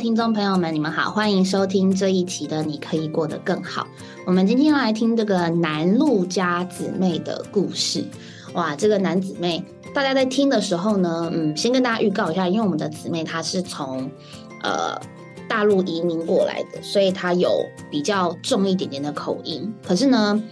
听众朋友们，你们好，欢迎收听这一期的《你可以过得更好》。我们今天要来听这个南陆家姊妹的故事。哇，这个男姊妹，大家在听的时候呢，嗯，先跟大家预告一下，因为我们的姊妹她是从呃大陆移民过来的，所以她有比较重一点点的口音。可是呢，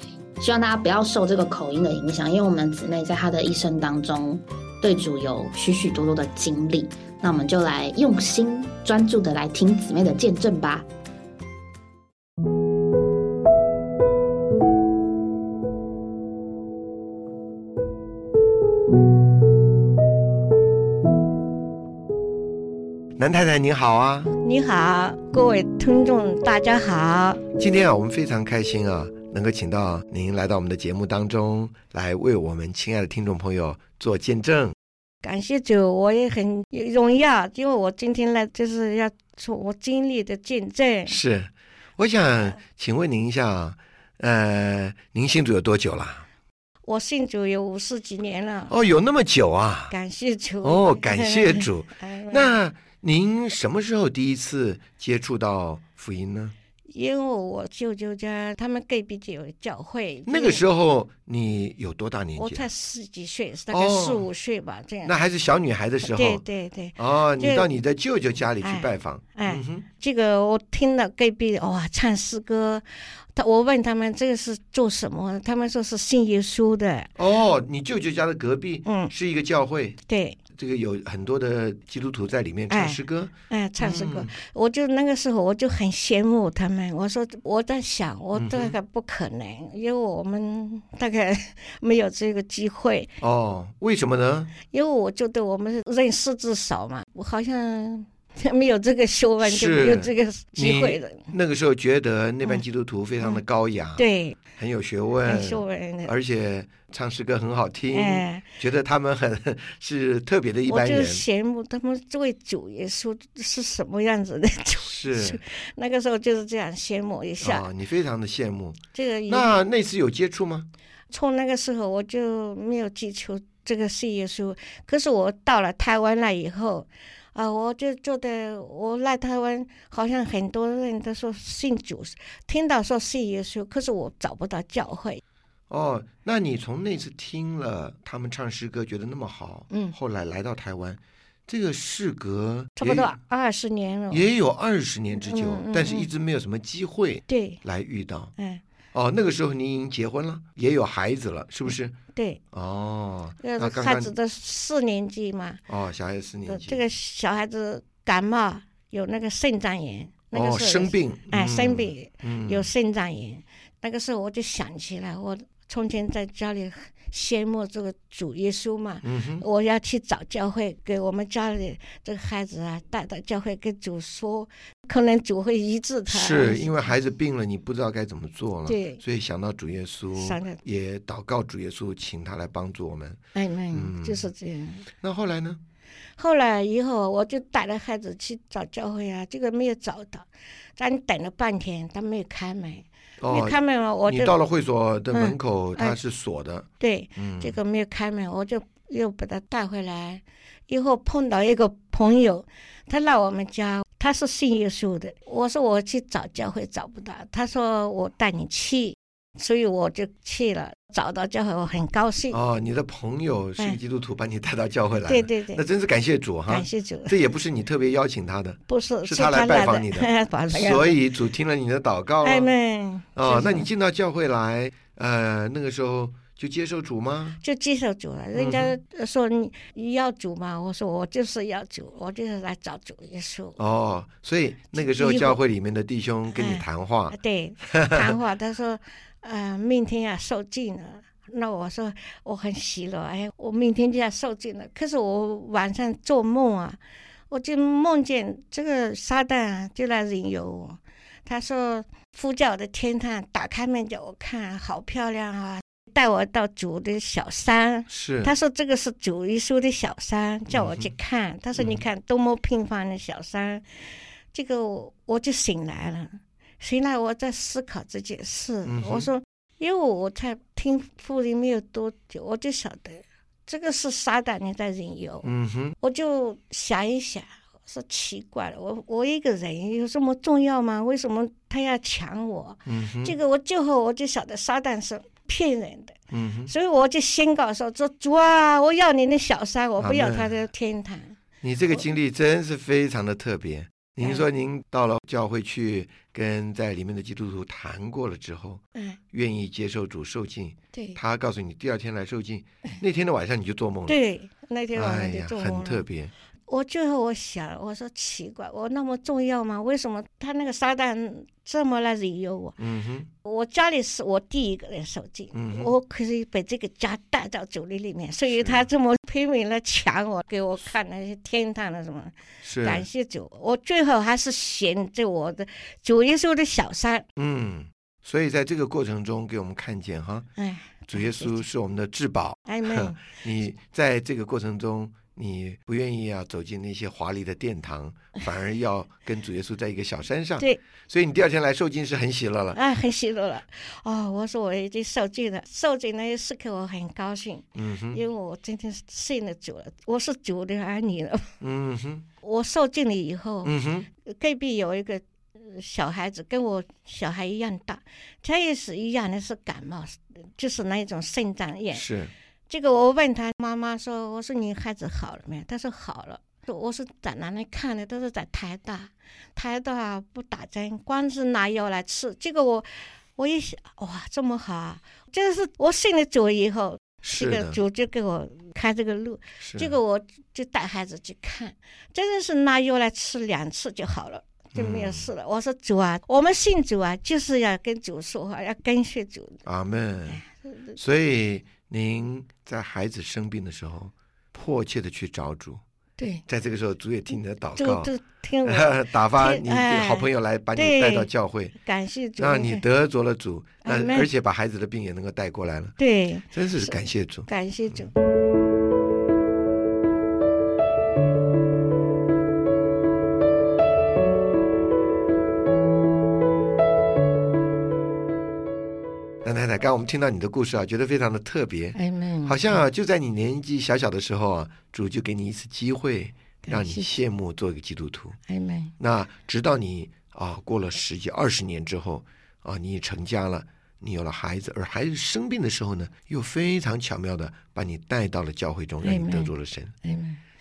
希望大家不要受这个口音的影响，因为我们姊妹在她的一生当中，对主有许许多多的经历。那我们就来用心专注的来听姊妹的见证吧。南太太您好啊，你好，各位听众大家好。今天啊，我们非常开心啊，能够请到您来到我们的节目当中，来为我们亲爱的听众朋友做见证。感谢主，我也很荣耀，因为我今天来就是要说我经历的见证。是，我想请问您一下，呃，您信主有多久了？我信主有五十几年了。哦，有那么久啊！感谢主。哦，感谢主。那您什么时候第一次接触到福音呢？因为我舅舅家他们隔壁就有教会。那个时候你有多大年纪？我才十几岁，大概四五岁吧，这样。那还是小女孩的时候。对对对。哦，你到你的舅舅家里去拜访。哎，这个我听了隔壁哇唱诗歌，他我问他们这个是做什么，他们说是信耶稣的。哦，你舅舅家的隔壁嗯是一个教会。对。这个有很多的基督徒在里面唱诗歌，哎，唱诗歌，我就那个时候我就很羡慕他们。我说我在想，我大概不可能，因为我们大概没有这个机会。哦，为什么呢？因为我觉得我们认识字少嘛，我好像。没有这个修问，就没有这个机会了。那个时候觉得那班基督徒非常的高雅，对，很有学问，学问，而且唱诗歌很好听，觉得他们很是特别的一般人。我就羡慕他们这位主耶稣是什么样子的主。是那个时候就是这样羡慕一下。啊，你非常的羡慕。这个那那次有接触吗？从那个时候我就没有接触这个是耶稣，可是我到了台湾了以后。啊，我就觉得我来台湾，好像很多人都说信主，听到说信耶稣，可是我找不到教会。哦，那你从那次听了他们唱诗歌，觉得那么好，嗯，后来来到台湾，这个事隔差不多二十年了，也有二十年之久，但是一直没有什么机会对来遇到，嗯。哦，那个时候您已经结婚了，也有孩子了，是不是？对。哦，那孩子的四年级嘛。哦，小孩子四年级。这个小孩子感冒，有那个肾脏炎。那个哦，生病。哎，生病，有肾脏炎。那个时候我就想起来，我从前在家里。羡慕这个主耶稣嘛，我要去找教会，给我们家里这个孩子啊带到教会跟主说，可能主会医治他。是因为孩子病了，你不知道该怎么做了，对，所以想到主耶稣，也祷告主耶稣，请他来帮助我们。哎，嗯，就是这样。那后来呢？后来以后，我就带着孩子去找教会啊，这个没有找到，咱等了半天，他没有开门。没开门嘛，我就你到了会所的门口，它是锁的。对，这个没有开门，我就又把它带回来。以后碰到一个朋友，他来我们家，他是信耶稣的。我说我去找教会找不到，他说我带你去。所以我就去了，找到教会，我很高兴。哦，你的朋友是基督徒，把你带到教会来，对对对，那真是感谢主哈！感谢主，这也不是你特别邀请他的，不是，是他来拜访你的，所以主听了你的祷告。哎们，哦，那你进到教会来，呃，那个时候就接受主吗？就接受主了。人家说你你要主吗？我说我就是要主，我就是来找主耶稣。哦，所以那个时候教会里面的弟兄跟你谈话，对，谈话，他说。呃，明天要受尽了，那我说我很喜乐，哎，我明天就要受尽了。可是我晚上做梦啊，我就梦见这个撒旦啊，就来引诱我。他说呼叫我的天堂，打开门叫我看，好漂亮啊，带我到主的小山。是。他说这个是主耶稣的小山，叫我去看。他说你看多么平凡的小山，这个我就醒来了。醒来，我在思考这件事。我说，因为我才听福音没有多久，我就晓得这个是撒旦你在引诱。嗯哼，我就想一想，说奇怪了，我我一个人有这么重要吗？为什么他要抢我？嗯哼，这个我最后我就晓得撒旦是骗人的，嗯哼，所以我就宣告说：说主啊，我要你的小三，我不要他的天堂。你这个经历真是非常的特别。您嗯说您到了教会去跟在里面的基督徒谈过了之后，嗯，愿意接受主受尽，对他告诉你第二天来受尽，那天的晚上你就做梦了。对，那天晚哎呀，上就做梦很。特别。我最后我想，我说奇怪，我那么重要吗？为什么他那个撒旦这么来引诱我？嗯哼，我家里是我第一个人受尽，嗯我可以把这个家带到主里里面，所以他这么拼命来抢我，给我看那些天堂的什么。是，感谢主，我最后还是选择我的主耶稣的小三。嗯，所以在这个过程中，给我们看见哈，哎，主耶稣是我们的至宝。阿门。你在这个过程中，你不愿意啊走进那些华丽的殿堂，反而 要跟主耶稣在一个小山上。对，所以你第二天来受尽是很喜乐了。哎，很喜乐了。哦，我说我已经受尽了，受尽那一时刻我很高兴，嗯哼，因为我今天是信了主了，我是主的儿女了。嗯哼，我受尽了以后，嗯哼，隔壁有一个呃小孩子跟我小孩一样大，他也是一样的是感冒，就是那一种肾脏炎。是，这个我问他妈妈说：“我说你孩子好了没有？”他说好了。我是在哪里看的？他说在台大，台大不打针，光是拿药来吃。这个我我一想，哇，这么好啊！这是我信了主以后，这，个主就给我开这个路，是这个我就带孩子去看，真的是拿药来吃两次就好了。就没有事了。我说主啊，我们信主啊，就是要跟主说话，要跟随主。阿门。哎所以您在孩子生病的时候，迫切的去找主，对，在这个时候，主也听你的祷告，就听我 打发你好朋友来把你带到教会，感谢主，让你得着了主，那而且把孩子的病也能够带过来了，对，真是感谢主。感谢主。那刚刚我们听到你的故事啊，觉得非常的特别，好像啊，就在你年纪小小的时候啊，主就给你一次机会，让你谢羡慕做一个基督徒。那直到你啊过了十几二十年之后啊，你也成家了，你有了孩子，而孩子生病的时候呢，又非常巧妙的把你带到了教会中，让你得着了神。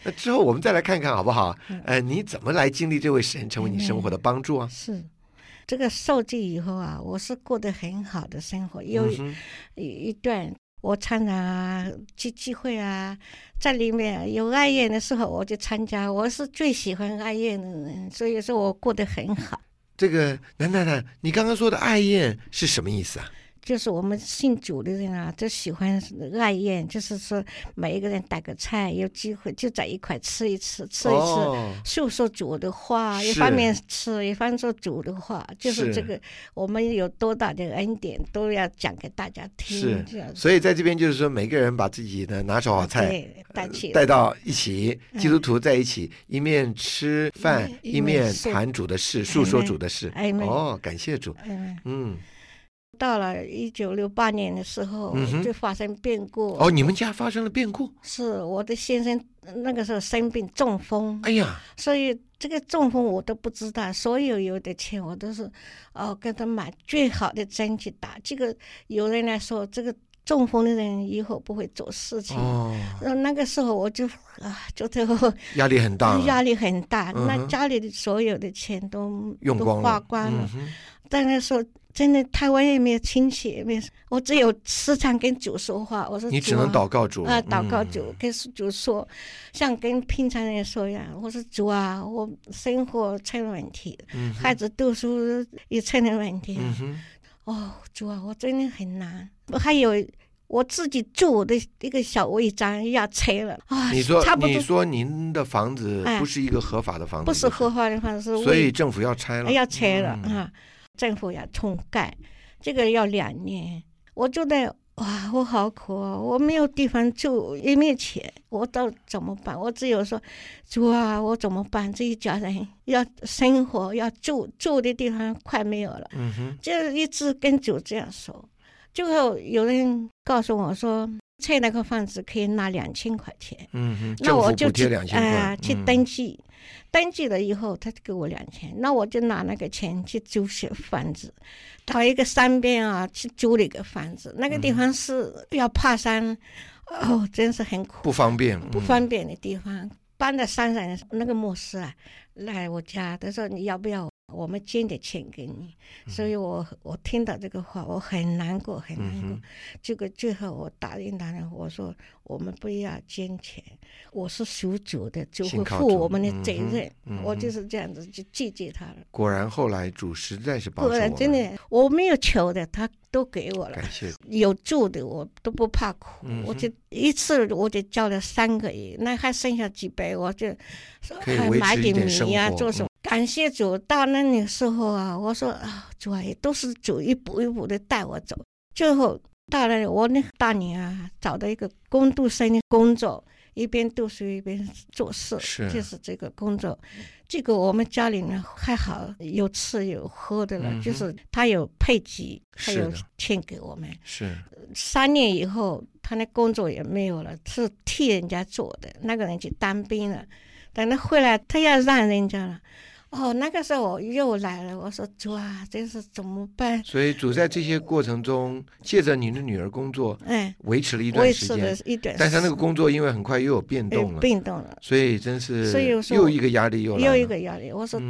那之后我们再来看看好不好？嗯呃，你怎么来经历这位神，成为你生活的帮助啊？是这个受戒以后啊，我是过得很好的生活。有一一段，我常常啊去聚会啊，在里面有爱宴的时候，我就参加。我是最喜欢爱宴的人，所以说我过得很好。这个南太太，你刚刚说的爱宴是什么意思啊？就是我们信主的人啊，都喜欢爱宴，就是说每一个人带个菜，有机会就在一块吃一吃，吃一吃。哦，诉说主的话，一方面吃，一方面说主的话，就是。是这个我们有多大的恩典，都要讲给大家听。是。所以在这边就是说，每个人把自己的拿手好菜带起来。带到一起，嗯。基督徒在一起，一面吃饭，嗯一面谈主的事，诉说主的事。哎哦，感谢主。嗯，嗯，到了一九六八年的时候，嗯就发生变故。哦，你们家发生了变故。是我的先生那个时候生病中风，哎呀，所以这个中风我都不知道，所有有的钱我都是哦跟他买最好的针去打。这个有人来说，这个中风的人以后不会做事情。哦，呃，那个时候我就啊，就这压力很大，压力很大，嗯那家里的所有的钱都都用光了，花光了。但那时候真的台湾也没有亲戚，也没有，我只有时常跟主说话。我说你只能祷告主啊，祷告嗯主，跟主说，像跟平常人说一样。我说主啊，我生活成了问题，嗯孩子读书也成了问题。嗯，哦，主啊，我真的很难。我还有我自己住的一个小违章要拆了啊，你说差不多你说您的房子哎不是一个合法的房子，不是合法的房子，所以政府要拆了，要拆了嗯啊，政府要重盖，这个要两年。我觉得哇，我好苦哦，我没有地方住，也没有钱，我到怎么办？我只有说，主啊，我怎么办？这一家人要生活，要住，住的地方快没有了，嗯哼，就一直跟主这样说。最后有人告诉我说，拆那个房子可以拿两千块钱，嗯哼，那我就去两千块啊，去嗯登记，登记了以后他就给我两千，那我就拿那个钱去租些房子，到一个山边啊去租了一个房子，那个地方是要爬山，哦，真是很苦。不方便，不嗯方便的地方。搬到山上，那个牧师啊来我家，他说你要不要我们捐点钱给你？所以我我听到这个话，我很难过，很难过。嗯哼结果最后我答应他了，我说我们不要捐钱，我是属主的，就会负我们的责任。嗯我就是这样子去拒绝他了。果然后来主实在是保不守我们，然真的我没有求的，他都给我了。感谢有住的我都不怕苦，嗯我就一次我就交了三个亿，那还剩下几百，我就说还买点米呀、做什么？感谢主，到那个时候啊，我说啊，主啊，也都是主一步一步的带我走。最后到了我那大女啊，找到一个工读生的工作，一边读书一边做事，是就是这个工作。这个我们家里呢还好，有吃有喝的了，嗯就是他有配给，还有钱给我们。是三年以后，他那工作也没有了，是替人家做的。那个人去当兵了，等他回来，他要让人家了。哦，那个时候我又来了，我说主啊，这是怎么办？所以主在这些过程中，借着您的女儿工作，哎，维持了一段维持时间了，一段时间，但是他那个工作因为很快又有变哎动了，变动了。所以真是所以又一个压力又来又一个压力，我说，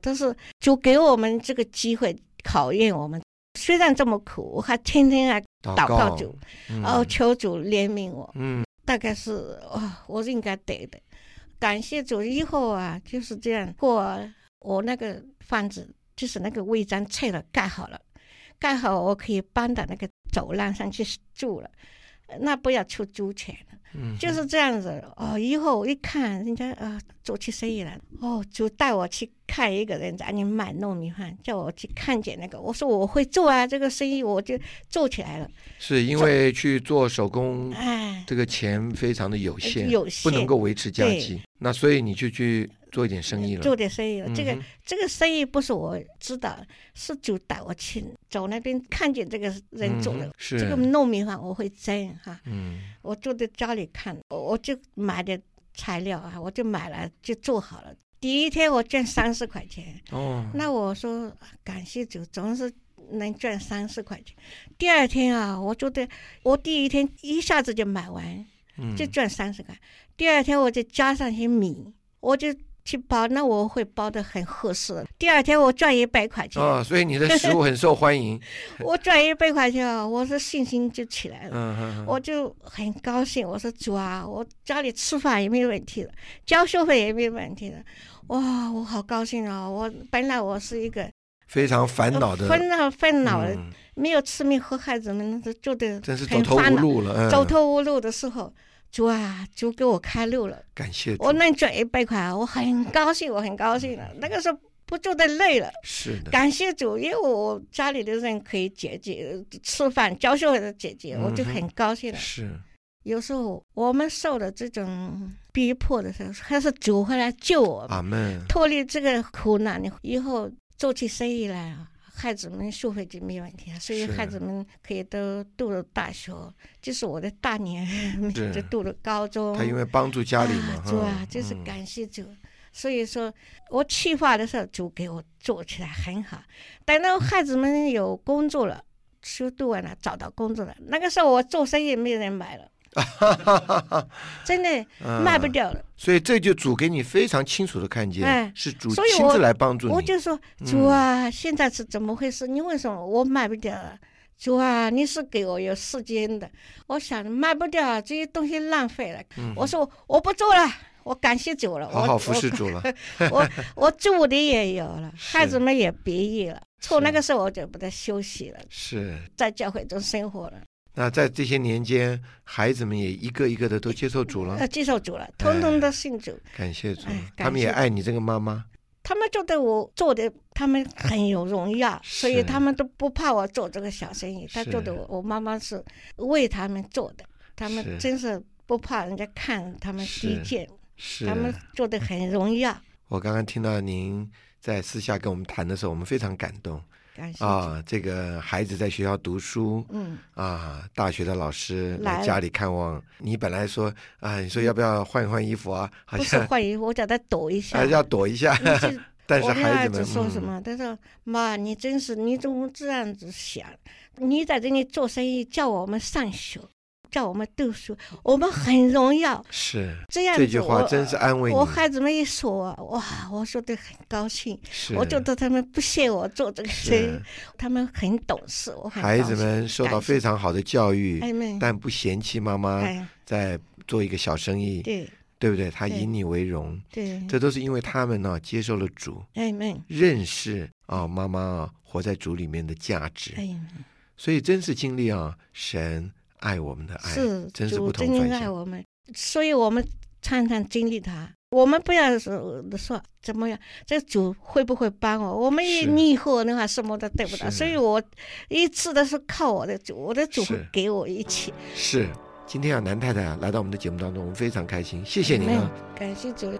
但是就给我们这个机会考验我们。虽然这么苦，我还天天来祷祷告主，嗯哦，求主怜悯我。嗯大概是啊、我是应该得的。感谢主，以后啊就是这样过。我那个房子就是那个违章拆了，盖好了，盖好我可以搬到那个走廊上去住了，呃那不要出租钱了。嗯，就是这样子哦。以后我一看人家啊做起生意来，哦，就带我去看一个人在那里卖糯米饭，叫我去看见那个，我说我会做啊，这个生意我就做起来了。是因为去做手工，哎，这个钱非常的有限，有限不能够维持家计，那所以你就去做一点生意了。做点生意了。这个这个生意不是我知道，是就带我去走那边看见这个人做的。嗯是这个糯米饭我会蒸哈，嗯我坐在家里看，我我就买点材料啊，我就买了就做好了。第一天我赚三十块钱，哦，那我说感谢主，总是能赚三十块钱。第二天啊，我觉得我第一天一下子就买完，嗯就赚三十块。第二天我就加上些米，我就去包，那我会包的很合适。第二天我赚一百块钱，哦，所以你的食物很受欢迎。我赚一百块钱啊，我是信心就起来了。嗯嗯我就很高兴，我说主啊，我家里吃饭也没有问题了，交学费也没有问题了，哇，我好高兴啊！我本来我是一个非常烦恼的，烦恼烦恼没有吃面和孩子们都做的真是走投无路了。嗯走投无路的时候，主啊，主给我开路了，感谢主我能赚一百块，我很高兴，我很高兴了。那个时候不做的累了。是的，感谢主，因为我家里的人可以解决吃饭、交学费的解决，我就很高兴了。是有时候我们受的这种逼迫的时候，还是主会来救我们，阿门。脱离这个苦难，你以后做起生意来啊，孩子们学费就没问题啊，所以孩子们可以都读了大学，就是我的大女儿就读了高中。他因为帮助家里嘛，啊、就是嗯感谢主。所以说我企划的时候，主给我做起来很好。等到孩子们有工作了，书读完了，找到工作了，那个时候我做生意没人买了，真的卖不嗯掉了。所以这就主给你非常清楚的看见，哎是主我亲自来帮助你。我就说嗯主啊，现在是怎么回事？你为什么我卖不掉了？主啊，你是给我有时间的，我想卖不掉这些东西浪费了。我说我不做了，我感谢主了。我好服侍主了。我 我住的也有了，孩子们也毕业了。从那个时候我就不得休息了，是。在教会中生活了，那在这些年间，孩子们也一个一个的都接受主了呃，，接受主了，统统都信主。感谢主哎，他们也爱你这个妈妈。他们觉得我做的，他们很有荣耀，所以他们都不怕我做这个小生意。他觉得我我妈妈是为他们做的，他们真是不怕人家看他们低贱，是他们做的很荣耀。我刚刚听到您在私下跟我们谈的时候，我们非常感动。感谢。啊，这个孩子在学校读书，嗯，啊，大学的老师来来家里看望你，本来说啊，你说要不要换一换衣服啊？好不是像换衣服，我叫他躲一下。还要躲一下，但是孩子们嗯说什么？他说：“妈，你真是，你怎么这样子想？你在这里做生意，叫我们上学，叫我们读书，我们很荣耀。是这样子这句话真是安慰你。我孩子们一说，哇，我说的很高兴。是，我觉得他们不屑我做这个生意，他们很懂事，我孩子们受到非常好的教育，但不嫌弃妈妈哎，在做一个小生意，对。对不对？他以你为荣，对，这都是因为他们呢接受了主，认识啊妈妈啊活在主里面的价值，所以真是经历啊神爱我们的爱，是真是不主真正爱。我们，所以我们常常经历他。我们不要说说怎么样，这主会不会帮我？我们一是逆后的话，什么都得不到。所以我一次都是靠我的主，我的主会给我一切。是，今天啊，南太太啊来到我们的节目当中，我们非常开心，谢谢您啊。感谢主。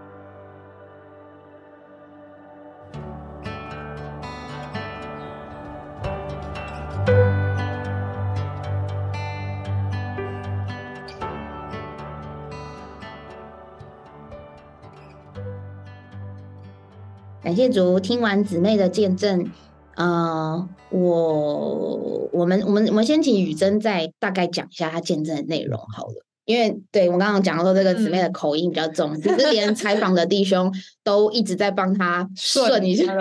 感谢主，听完姊妹的见证，呃，我我们我们我们先请雨珍再大概讲一下她见证的内容好了。因为对我刚刚讲说这个姊妹的口音比较重，其实连采访的弟兄都一直在帮她顺一下。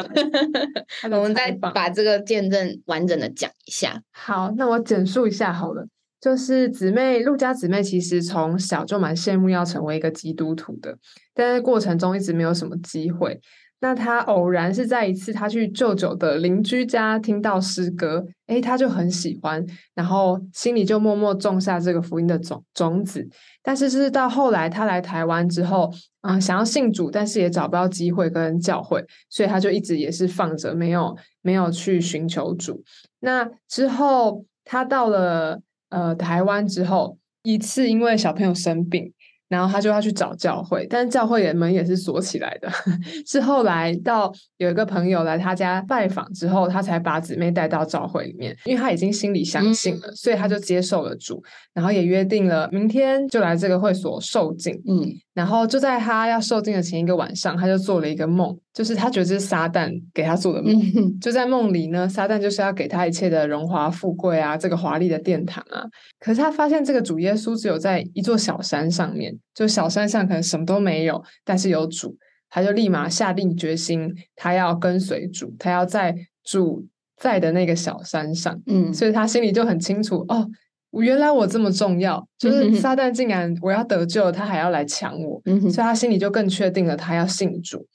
我们再把这个见证完整的讲一下。好，那我简述一下好了。就是姊妹陆家姊妹，其实从小就蛮羡慕要成为一个基督徒的，但是过程中一直没有什么机会。那他偶然是在一次他去舅舅的邻居家听到诗歌，诶，他就很喜欢，然后心里就默默种下这个福音的种种子。但是是到后来他来台湾之后，嗯，想要信主，但是也找不到机会跟教会，所以他就一直也是放着，没有没有去寻求主。那之后，他到了呃台湾之后，一次因为小朋友生病，然后他就要去找教会，但是教会的门也是锁起来的。是后来到有一个朋友来他家拜访之后，他才把姊妹带到教会里面，因为他已经心里相信了，所以他就接受了主，然后也约定了明天就来这个会所受浸。嗯然后就在他要受浸的前一个晚上，他就做了一个梦，就是他觉得这是撒旦给他做的梦。嗯就在梦里呢，撒旦就是要给他一切的荣华富贵啊，这个华丽的殿堂啊。可是他发现这个主耶稣只有在一座小山上面，就小山上可能什么都没有，但是有主，他就立马下定决心，他要跟随主，他要在主在的那个小山上。嗯所以他心里就很清楚哦，原来我这么重要，就是撒旦竟然我要得救，他还要来抢我，嗯所以他心里就更确定了他要信主。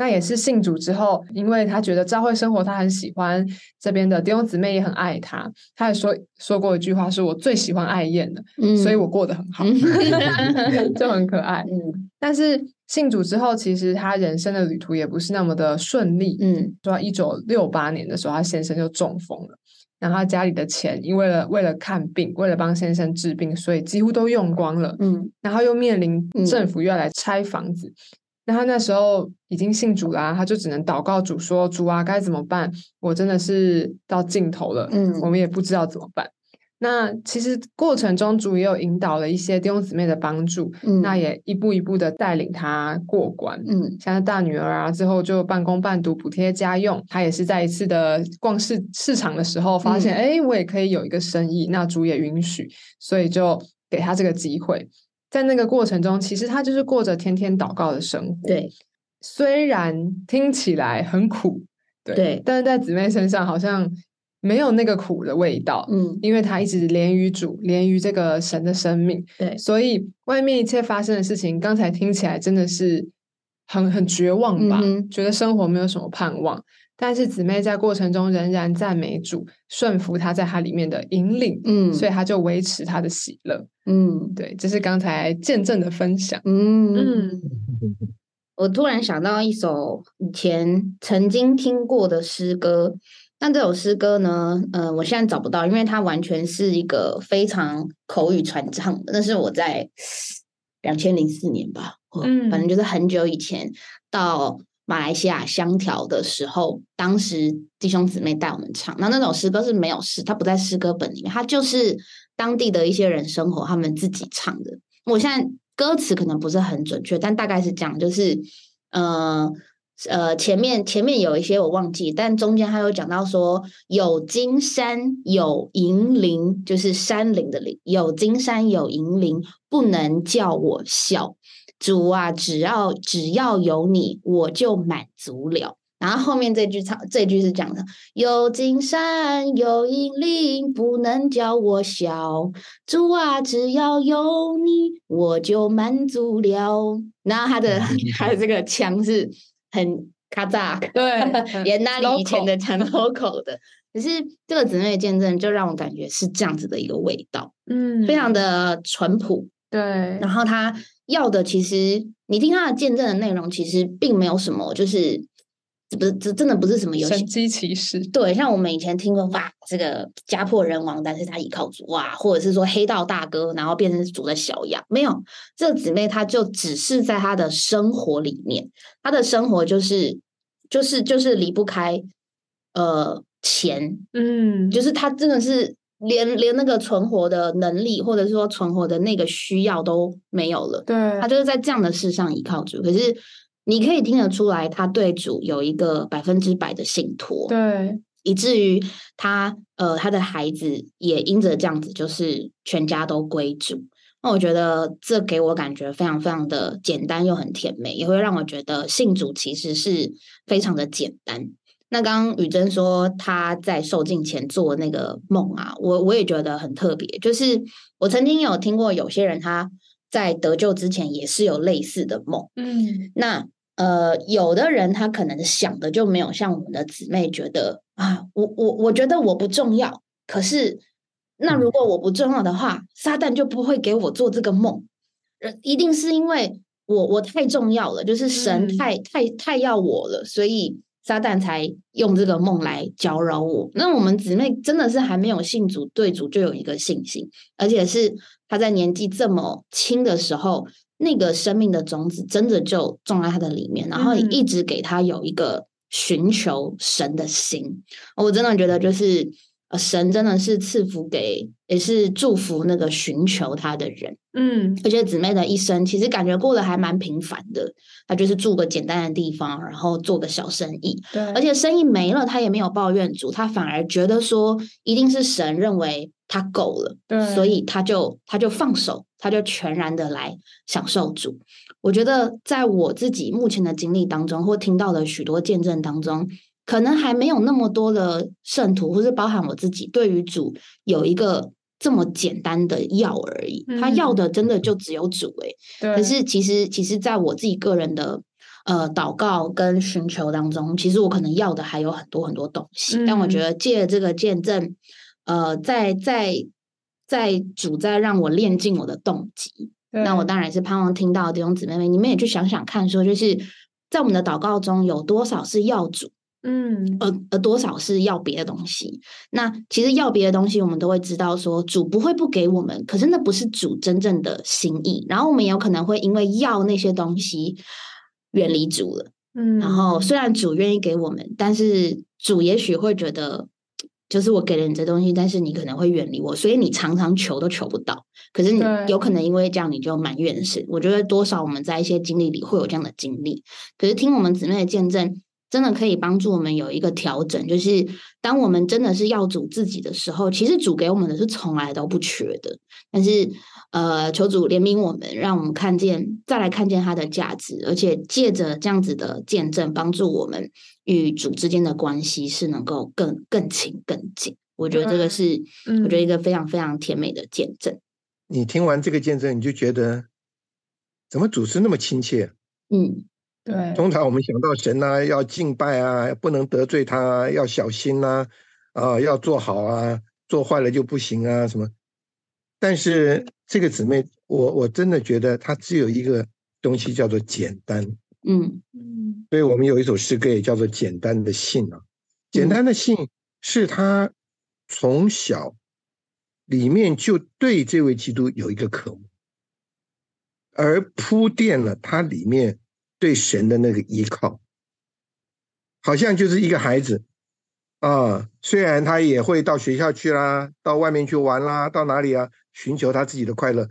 那也是信主之后，因为他觉得教会生活他很喜欢，这边的弟兄姊妹也很爱他。他也说说过一句话，是我最喜欢爱燕的，嗯所以我过得很好，就很可爱。嗯但是信主之后，其实他人生的旅途也不是那么的顺利。嗯说一九六八年的时候，他先生就中风了，然后他家里的钱，因为了为了看病，为了帮先生治病，所以几乎都用光了。嗯然后又面临嗯政府又要来拆房子，那他那时候已经信主啦、他就只能祷告主说：“主啊，该怎么办？我真的是到尽头了，嗯我们也不知道怎么办。”那其实过程中，主也有引导了一些弟兄姊妹的帮助，嗯那也一步一步的带领他过关。嗯像是大女儿啊，之后就半工半读补贴家用。她也是在一次的逛市市场的时候发现，嗯哎、我也可以有一个生意，那主也允许，所以就给他这个机会。在那个过程中，其实他就是过着天天祷告的生活。对，虽然听起来很苦，对，对但是在姊妹身上好像没有那个苦的味道。嗯因为他一直连于主，连于这个神的生命，对所以外面一切发生的事情，刚才听起来真的是很很绝望吧？嗯觉得生活没有什么盼望。但是姊妹在过程中仍然赞美主，顺服他在他里面的引领，嗯所以他就维持他的喜乐。嗯对，这是刚才见证的分享。嗯嗯我突然想到一首以前曾经听过的诗歌，但这首诗歌呢，呃，我现在找不到，因为它完全是一个非常口语传唱的。那是我在两千零四年吧，嗯反正就是很久以前到马来西亚香条的时候，当时弟兄姊妹带我们唱，那那首诗歌是没有诗，它不在诗歌本里面，它就是当地的一些人生活，他们自己唱的。我现在歌词可能不是很准确，但大概是这样，就是呃呃，前面前面有一些我忘记，但中间还有讲到说有金山有银铃，就是山林的林，有金山有银铃，不能叫我笑。主啊，只要只要有你，我就满足了。然后后面这句唱，这句是讲的：有金山有银铃，不能叫我小。主啊，只要有你，我就满足了。然后他的 他的这个腔是很卡扎，对，也那里以前的讲 local 的。可是这个姊妹见证，就让我感觉是这样子的一个味道，嗯，非常的淳朴。对，然后他。要的其实，你听他的见证的内容，其实并没有什么，就是不是这真的不是什么游神机骑士。对，像我们以前听过哇，这个家破人亡，但是他依靠主哇，或者是说黑道大哥，然后变成主的小羊，没有这个姊妹，她就只是在她的生活里面，她的生活就是就是就是离不开呃钱，嗯，就是她真的是。连连那个存活的能力，或者是说存活的那个需要都没有了。对，他就是在这样的事上依靠主。可是你可以听得出来，他对主有一个百分之百的信托。对，以至于他呃，他的孩子也因着这样子，就是全家都归主。那我觉得这给我感觉非常非常的简单又很甜美，也会让我觉得信主其实是非常的简单。那刚刚雨珍说她在受尽前做那个梦啊，我我也觉得很特别。就是我曾经有听过有些人他在得救之前也是有类似的梦，嗯，那呃，有的人他可能想的就没有像我们的姊妹觉得啊，我我我觉得我不重要，可是那如果我不重要的话，撒旦就不会给我做这个梦，呃，一定是因为我我太重要了，就是神太太太要我了，所以。撒旦才用这个梦来搅扰我。那我们姊妹真的是还没有信主，对主就有一个信心，而且是他在年纪这么轻的时候，那个生命的种子真的就种在他的里面，然后一直给他有一个寻求神的心。我真的觉得就是。呃，神真的是赐福给，也是祝福那个寻求他的人。嗯，而且姊妹的一生其实感觉过得还蛮平凡的，她就是住个简单的地方，然后做个小生意。对，而且生意没了，她也没有抱怨主，她反而觉得说，一定是神认为她够了，对，所以她就她就放手，她就全然的来享受主。我觉得在我自己目前的经历当中，或听到的许多见证当中。可能还没有那么多的圣徒，或是包含我自己，对于主有一个这么简单的要而已。他要的真的就只有主诶。可是其实，其实在我自己个人的呃祷告跟寻求当中，其实我可能要的还有很多很多东西。但我觉得借这个见证，呃，在在在主在让我练尽我的动机。那我当然是盼望听到弟兄姊妹们，你们也去想想看，说就是在我们的祷告中有多少是要主。嗯，而而多少是要别的东西？那其实要别的东西，我们都会知道说主不会不给我们，可是那不是主真正的心意。然后我们也有可能会因为要那些东西远离主了。嗯，然后虽然主愿意给我们，但是主也许会觉得，就是我给了你这东西，但是你可能会远离我，所以你常常求都求不到。可是你有可能因为这样，你就埋怨神。我觉得多少我们在一些经历里会有这样的经历。可是听我们姊妹的见证。真的可以帮助我们有一个调整，就是当我们真的是要主自己的时候，其实主给我们的是从来都不缺的。但是，呃，求主怜悯我们，让我们看见，再来看见它的价值，而且借着这样子的见证，帮助我们与主之间的关系是能够更更亲更近。我觉得这个是，我觉得一个非常非常甜美的见证。你听完这个见证，你就觉得怎么主是那么亲切？嗯。对，通常我们想到神呐，要敬拜啊，不能得罪他，要小心呐，啊，要做好啊，做坏了就不行啊，什么？但是这个姊妹，我我真的觉得她只有一个东西叫做简单，嗯。嗯，所以我们有一首诗歌也叫做《简单的信》啊，简单的信是她从小里面就对这位基督有一个渴慕，而铺垫了它里面。对神的那个依靠，好像就是一个孩子啊，虽然他也会到学校去啦，到外面去玩啦，到哪里啊，寻求他自己的快乐，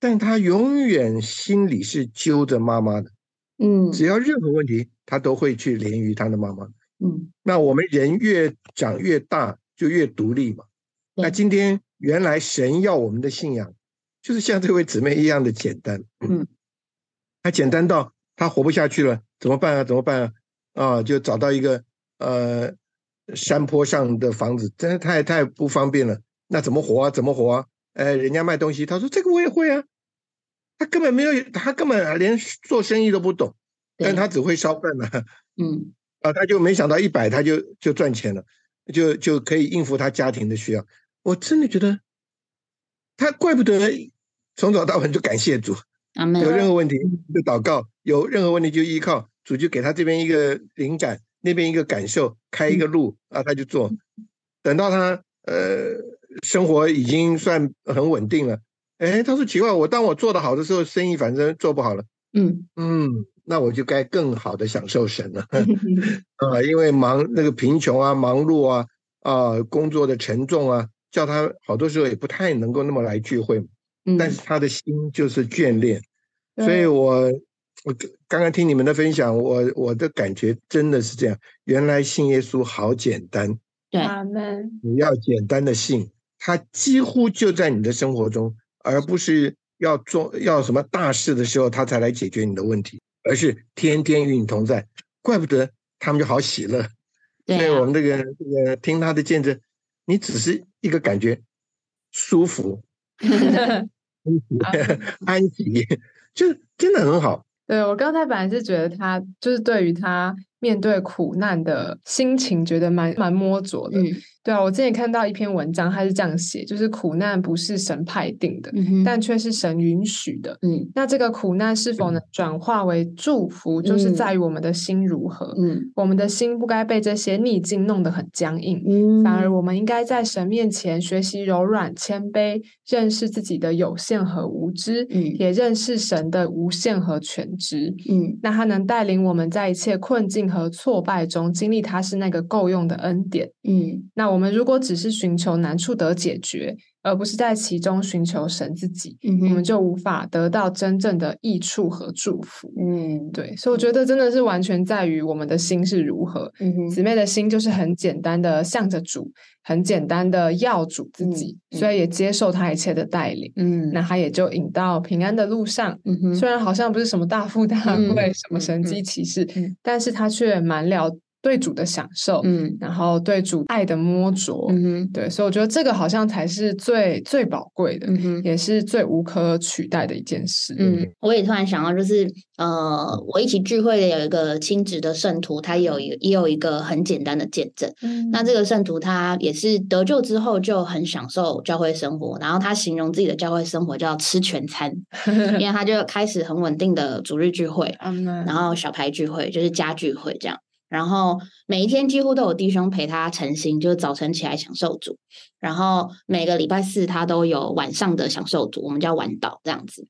但他永远心里是揪着妈妈的。嗯只要任何问题，他都会去连于他的妈妈。嗯那我们人越长越大，就越独立嘛。那今天原来神要我们的信仰，就是像这位姊妹一样的简单。嗯，他简单到他活不下去了，怎么办啊？怎么办啊？啊，就找到一个呃山坡上的房子，真的太太不方便了。那怎么活啊？怎么活啊？哎，人家卖东西，他说这个我也会啊。他根本没有，他根本连做生意都不懂，但他只会烧饭呢、嗯 啊，他就没想到一百他就就赚钱了，就就可以应付他家庭的需要。我真的觉得，他怪不得从早到晚就感谢主，有任何问题就祷告，有任何问题就依靠主，就给他这边一个灵感，那边一个感受，开一个路啊，他就做。等到他呃生活已经算很稳定了，哎，他说奇怪，我当我做得好的时候，生意反正做不好了，嗯嗯，那我就该更好的享受神了。啊，因为忙那个贫穷啊、忙碌啊、啊工作的沉重啊，叫他好多时候也不太能够那么来聚会，嗯，但是他的心就是眷恋，所以我我刚刚听你们的分享，我我的感觉真的是这样，原来信耶稣好简单，对。阿门。你要简单的信，他几乎就在你的生活中，而不是要做要什么大事的时候他才来解决你的问题，而是天天与你同在，怪不得他们就好喜乐。对啊。所以我们这个这个听他的见证，你只是一个感觉舒服、安息，就真的很好。对我刚才本来是觉得他就是对于他面对苦难的心情，觉得蛮蛮摸着的。嗯对啊，我之前看到一篇文章，他是这样写，就是苦难不是神派定的，嗯但却是神允许的。嗯那这个苦难是否能转化为祝福，就是嗯在于我们的心如何。嗯我们的心不该被这些逆境弄得很僵硬，嗯，反而我们应该在神面前学习柔软、谦卑，认识自己的有限和无知，嗯也认识神的无限和全知。嗯那他能带领我们在一切困境和挫败中经历，他是那个够用的恩典。嗯那我们如果只是寻求难处得解决，而不是在其中寻求神自己，嗯我们就无法得到真正的益处和祝福。嗯对，所以我觉得真的是完全在于我们的心是如何。嗯姊妹的心就是很简单的向着主，很简单的要主自己，所以也接受他一切的带领。嗯那他也就引到平安的路上。虽然好像不是什么大富大嗯贵、什么嗯神机嗯骑士，嗯但是他却满了对主的享受，嗯然后对主爱的摸着。嗯哼对，所以我觉得这个好像才是最最宝贵的，嗯哼。也是最无可取代的一件事。嗯，我也突然想到，就是呃，我一起聚会的有一个亲职的圣徒，他有一也有一个很简单的见证。嗯那这个圣徒他也是得救之后就很享受教会生活，然后他形容自己的教会生活叫吃全餐，因为他就开始很稳定的主日聚会，嗯然后小牌聚会就是家聚会这样，然后每一天几乎都有弟兄陪他晨行，就是早晨起来享受主，然后每个礼拜四他都有晚上的享受主，我们叫晚祷这样子。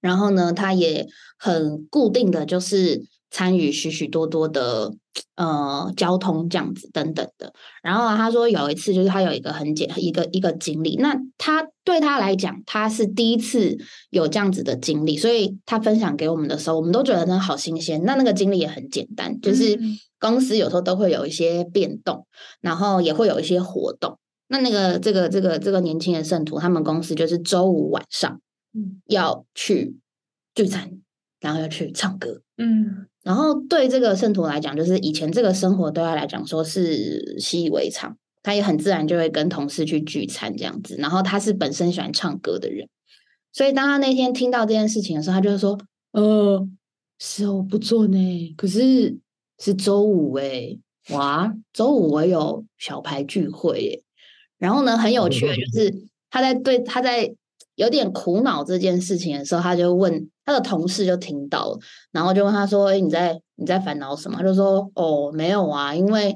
然后呢，他也很固定的就是参与许许多多的呃交通这样子等等的。然后啊他说有一次就是他有一个很简一个一个经历，那他对他来讲他是第一次有这样子的经历，所以他分享给我们的时候，我们都觉得真的好新鲜。那那个经历也很简单，就是嗯公司有时候都会有一些变动，然后也会有一些活动。那那个这个这个这个年轻的圣徒，他们公司就是周五晚上嗯要去聚餐，然后要去唱歌。嗯然后对这个圣徒来讲，就是以前这个生活对他来讲说是习以为常，他也很自然就会跟同事去聚餐这样子。然后他是本身喜欢唱歌的人，所以当他那天听到这件事情的时候，他就说：“呃，是哦，我不做呢，可是是周五诶，哇，周五我有小牌聚会耶。”然后呢，很有趣的就是 他在对他在有点苦恼这件事情的时候，他就问他的同事就听到了，然后就问他说：“哎，你在你在烦恼什么？”他就说：“哦，没有啊，因为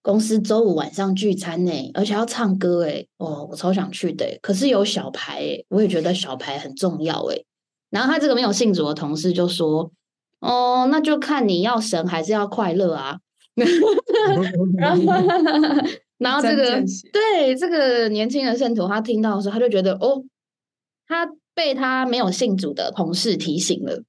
公司周五晚上聚餐呢，而且要唱歌诶，哦，我超想去的诶，可是有小牌诶，我也觉得小牌很重要诶。”然后他这个没有信主的同事就说：“哦，那就看你要神还是要快乐啊。”然后，然后这个对这个年轻的圣徒，他听到的时候，他就觉得哦，他被他没有信主的同事提醒了。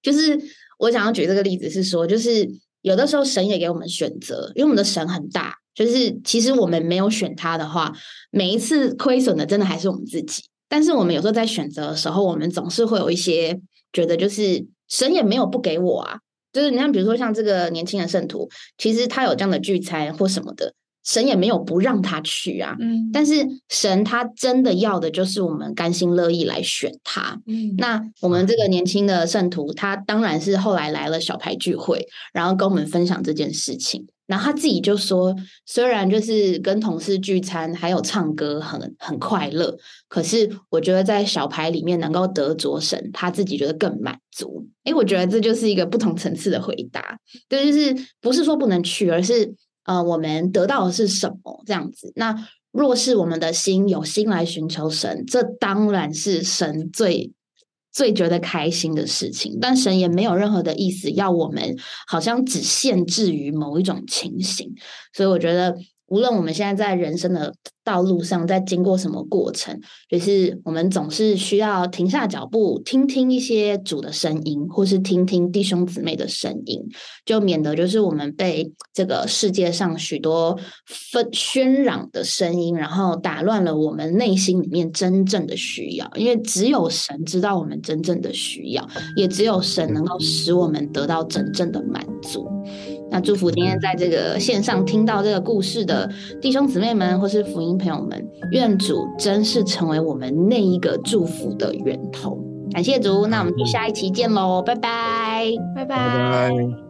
就是我想要举这个例子是说，就是有的时候神也给我们选择，因为我们的神很大，就是其实我们没有选他的话，每一次亏损的真的还是我们自己。但是我们有时候在选择的时候，我们总是会有一些觉得，就是神也没有不给我啊。就是你看，比如说像这个年轻的圣徒，其实他有这样的聚餐或什么的，神也没有不让他去啊。嗯但是神他真的要的就是我们甘心乐意来选他。嗯那我们这个年轻的圣徒，他当然是后来来了小牌聚会，然后跟我们分享这件事情。然后他自己就说，虽然就是跟同事聚餐，还有唱歌很很快乐，可是我觉得在小牌里面能够得着神，他自己觉得更满足。诶，我觉得这就是一个不同层次的回答，对，就是不是说不能去，而是呃，我们得到的是什么这样子。那若是我们的心有心来寻求神，这当然是神最最觉得开心的事情。但神也没有任何的意思要我们好像只限制于某一种情形。所以我觉得，无论我们现在在人生的道路上，在经过什么过程，就是我们总是需要停下脚步，听听一些主的声音，或是听听弟兄姊妹的声音，就免得就是我们被这个世界上许多纷喧嚷的声音，然后打乱了我们内心里面真正的需要。因为只有神知道我们真正的需要，也只有神能够使我们得到真正的满足。那祝福今天在这个线上听到这个故事的弟兄姊妹们，或是福音朋友们，愿主真是成为我们那一个祝福的源头。感谢主，那我们就下一期见喽，拜拜。拜拜拜。